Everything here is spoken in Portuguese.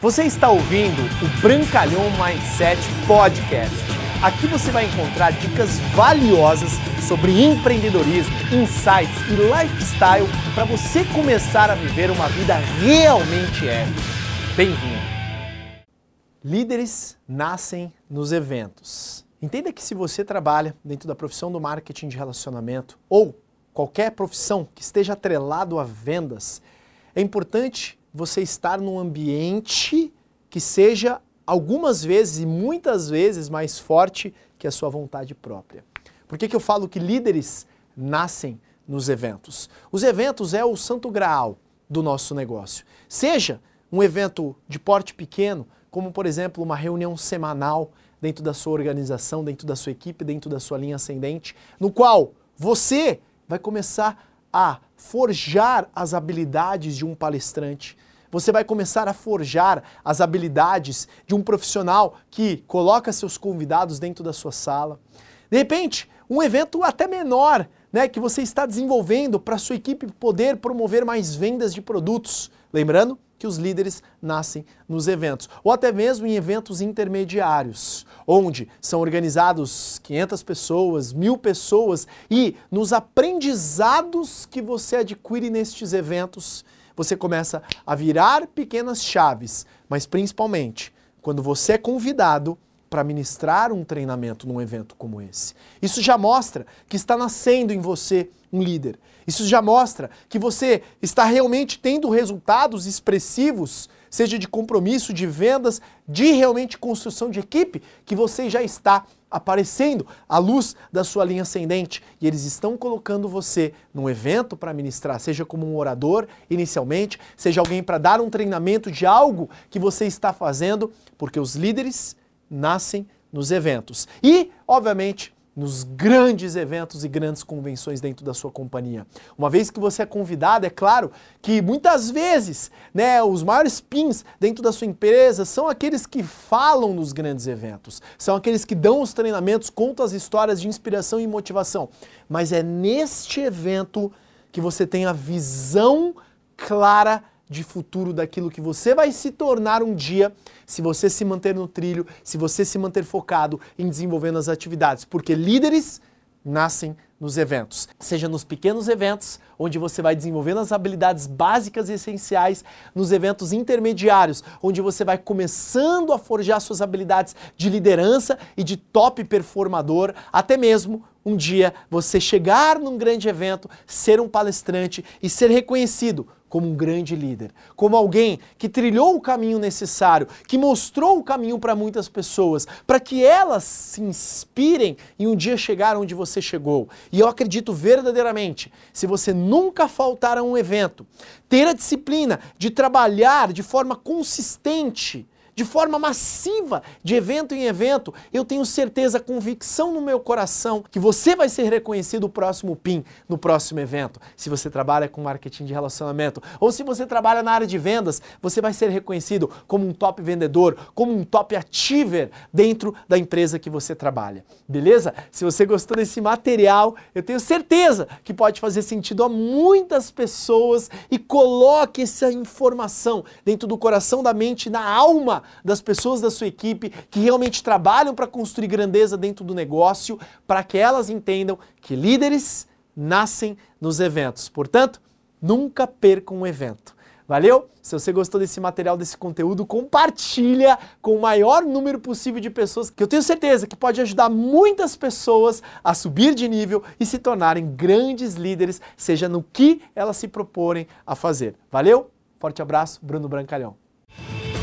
Você está ouvindo o Brancalhão Mindset Podcast. Aqui você vai encontrar dicas valiosas sobre empreendedorismo, insights e lifestyle para você começar a viver uma vida realmente épica. Bem-vindo! Líderes nascem nos eventos. Entenda que se você trabalha dentro da profissão do marketing de relacionamento ou qualquer profissão que esteja atrelado a vendas, é importante você estar num ambiente que seja algumas vezes e muitas vezes mais forte que a sua vontade própria. Por que, que eu falo que líderes nascem nos eventos? Os eventos é o santo graal do nosso negócio. Seja um evento de porte pequeno, como por exemplo uma reunião semanal dentro da sua organização, dentro da sua equipe, dentro da sua linha ascendente, no qual você vai começar a forjar as habilidades de um palestrante. Você vai começar a forjar as habilidades de um profissional que coloca seus convidados dentro da sua sala. De repente, um evento até menor, né, que você está desenvolvendo para sua equipe poder promover mais vendas de produtos. Lembrando que os líderes nascem nos eventos, ou até mesmo em eventos intermediários, onde são organizados 500 pessoas, mil pessoas, e nos aprendizados que você adquire nestes eventos, você começa a virar pequenas chaves, mas principalmente quando você é convidado para ministrar um treinamento num evento como esse. Isso já mostra que está nascendo em você um líder. Isso já mostra que você está realmente tendo resultados expressivos, seja de compromisso, de vendas, de realmente construção de equipe, que você já está aparecendo à luz da sua linha ascendente e eles estão colocando você num evento para ministrar, seja como um orador inicialmente, seja alguém para dar um treinamento de algo que você está fazendo, porque os líderes nascem nos eventos. E, obviamente, nos grandes eventos e grandes convenções dentro da sua companhia. Uma vez que você é convidado, é claro que muitas vezes, né, os maiores pins dentro da sua empresa são aqueles que falam nos grandes eventos, são aqueles que dão os treinamentos, contam as histórias de inspiração e motivação. Mas é neste evento que você tem a visão clara de futuro daquilo que você vai se tornar um dia se você se manter no trilho, se você se manter focado em desenvolvendo as atividades, porque líderes nascem nos eventos, seja nos pequenos eventos, onde você vai desenvolvendo as habilidades básicas e essenciais, nos eventos intermediários, onde você vai começando a forjar suas habilidades de liderança e de top performador, até mesmo um dia você chegar num grande evento, ser um palestrante e ser reconhecido como um grande líder, como alguém que trilhou o caminho necessário, que mostrou o caminho para muitas pessoas, para que elas se inspirem em um dia chegar onde você chegou. E eu acredito verdadeiramente, se você nunca faltar a um evento, ter a disciplina de trabalhar de forma consistente, de forma massiva, de evento em evento, eu tenho certeza, convicção no meu coração que você vai ser reconhecido o próximo PIN no próximo evento. Se você trabalha com marketing de relacionamento ou se você trabalha na área de vendas, você vai ser reconhecido como um top vendedor, como um top achiever dentro da empresa que você trabalha. Beleza? Se você gostou desse material, eu tenho certeza que pode fazer sentido a muitas pessoas e coloque essa informação dentro do coração, da mente, na alma das pessoas da sua equipe que realmente trabalham para construir grandeza dentro do negócio, para que elas entendam que líderes nascem nos eventos. Portanto, nunca percam um evento. Valeu? Se você gostou desse material, desse conteúdo, compartilha com o maior número possível de pessoas, que eu tenho certeza que pode ajudar muitas pessoas a subir de nível e se tornarem grandes líderes, seja no que elas se proporem a fazer. Valeu? Forte abraço, Bruno Brancalhão.